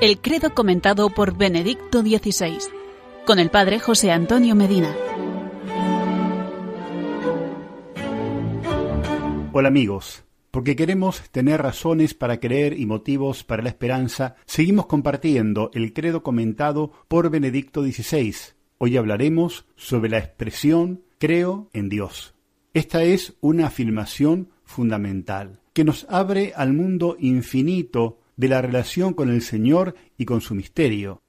El credo comentado por Benedicto XVI, con el Padre José Antonio Medina. Hola amigos, porque queremos tener razones para creer y motivos para la esperanza, seguimos compartiendo el credo comentado por Benedicto XVI. Hoy hablaremos sobre la expresión creo en Dios. Esta es una afirmación fundamental que nos abre al mundo infinito de la relación con el Señor y con su misterio.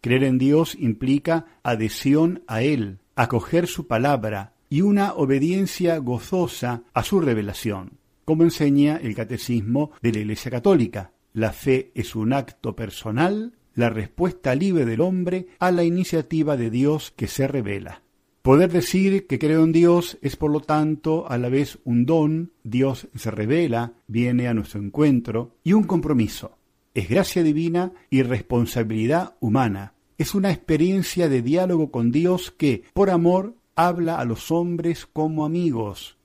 Creer en Dios implica adhesión a Él, acoger su palabra y una obediencia gozosa a su revelación, como enseña el Catecismo de la Iglesia Católica. La fe es un acto personal, la respuesta libre del hombre a la iniciativa de Dios que se revela. Poder decir que creo en Dios es por lo tanto a la vez un don, Dios se revela, viene a nuestro encuentro, y un compromiso. Es gracia divina y responsabilidad humana. Es una experiencia de diálogo con Dios que, por amor, habla a los hombres como amigos.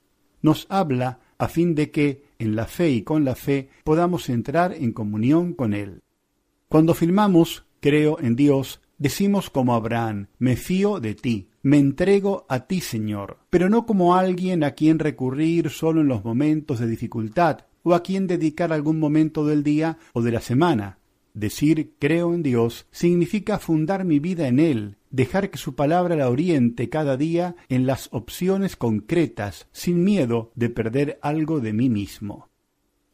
Nos habla a fin de que, en la fe y con la fe, podamos entrar en comunión con Él. Cuando afirmamos creo en Dios, decimos como Abraham, me fío de ti me entrego a ti, Señor, pero no como alguien a quien recurrir solo en los momentos de dificultad o a quien dedicar algún momento del día o de la semana. Decir creo en Dios significa fundar mi vida en Él, dejar que su palabra la oriente cada día en las opciones concretas, sin miedo de perder algo de mí mismo.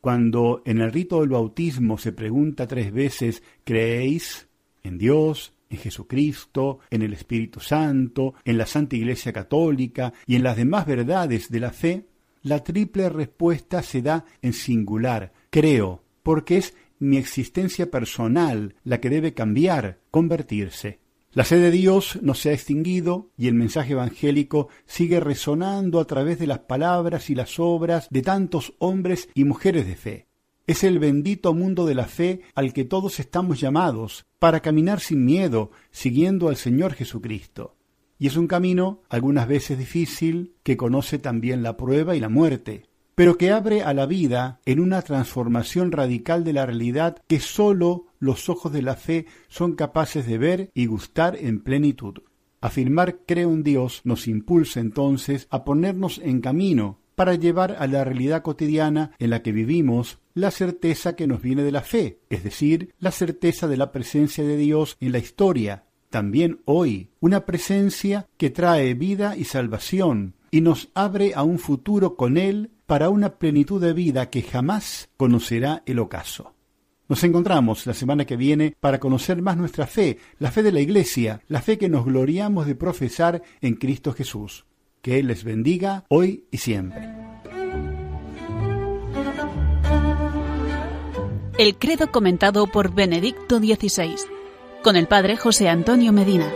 Cuando en el rito del bautismo se pregunta tres veces ¿creéis en Dios, en Jesucristo, en el Espíritu Santo, en la Santa Iglesia Católica y en las demás verdades de la fe, la triple respuesta se da en singular, creo, porque es mi existencia personal la que debe cambiar, convertirse. La sed de Dios no se ha extinguido y el mensaje evangélico sigue resonando a través de las palabras y las obras de tantos hombres y mujeres de fe. Es el bendito mundo de la fe al que todos estamos llamados para caminar sin miedo, siguiendo al Señor Jesucristo. Y es un camino algunas veces difícil, que conoce también la prueba y la muerte, pero que abre a la vida en una transformación radical de la realidad que sólo los ojos de la fe son capaces de ver y gustar en plenitud. Afirmar creo en Dios nos impulsa entonces a ponernos en camino para llevar a la realidad cotidiana en la que vivimos la certeza que nos viene de la fe, es decir, la certeza de la presencia de Dios en la historia, también hoy, una presencia que trae vida y salvación y nos abre a un futuro con Él para una plenitud de vida que jamás conocerá el ocaso. Nos encontramos la semana que viene para conocer más nuestra fe, la fe de la Iglesia, la fe que nos gloriamos de profesar en Cristo Jesús. Que Él les bendiga hoy y siempre. El credo comentado por Benedicto XVI, con el Padre José Antonio Medina.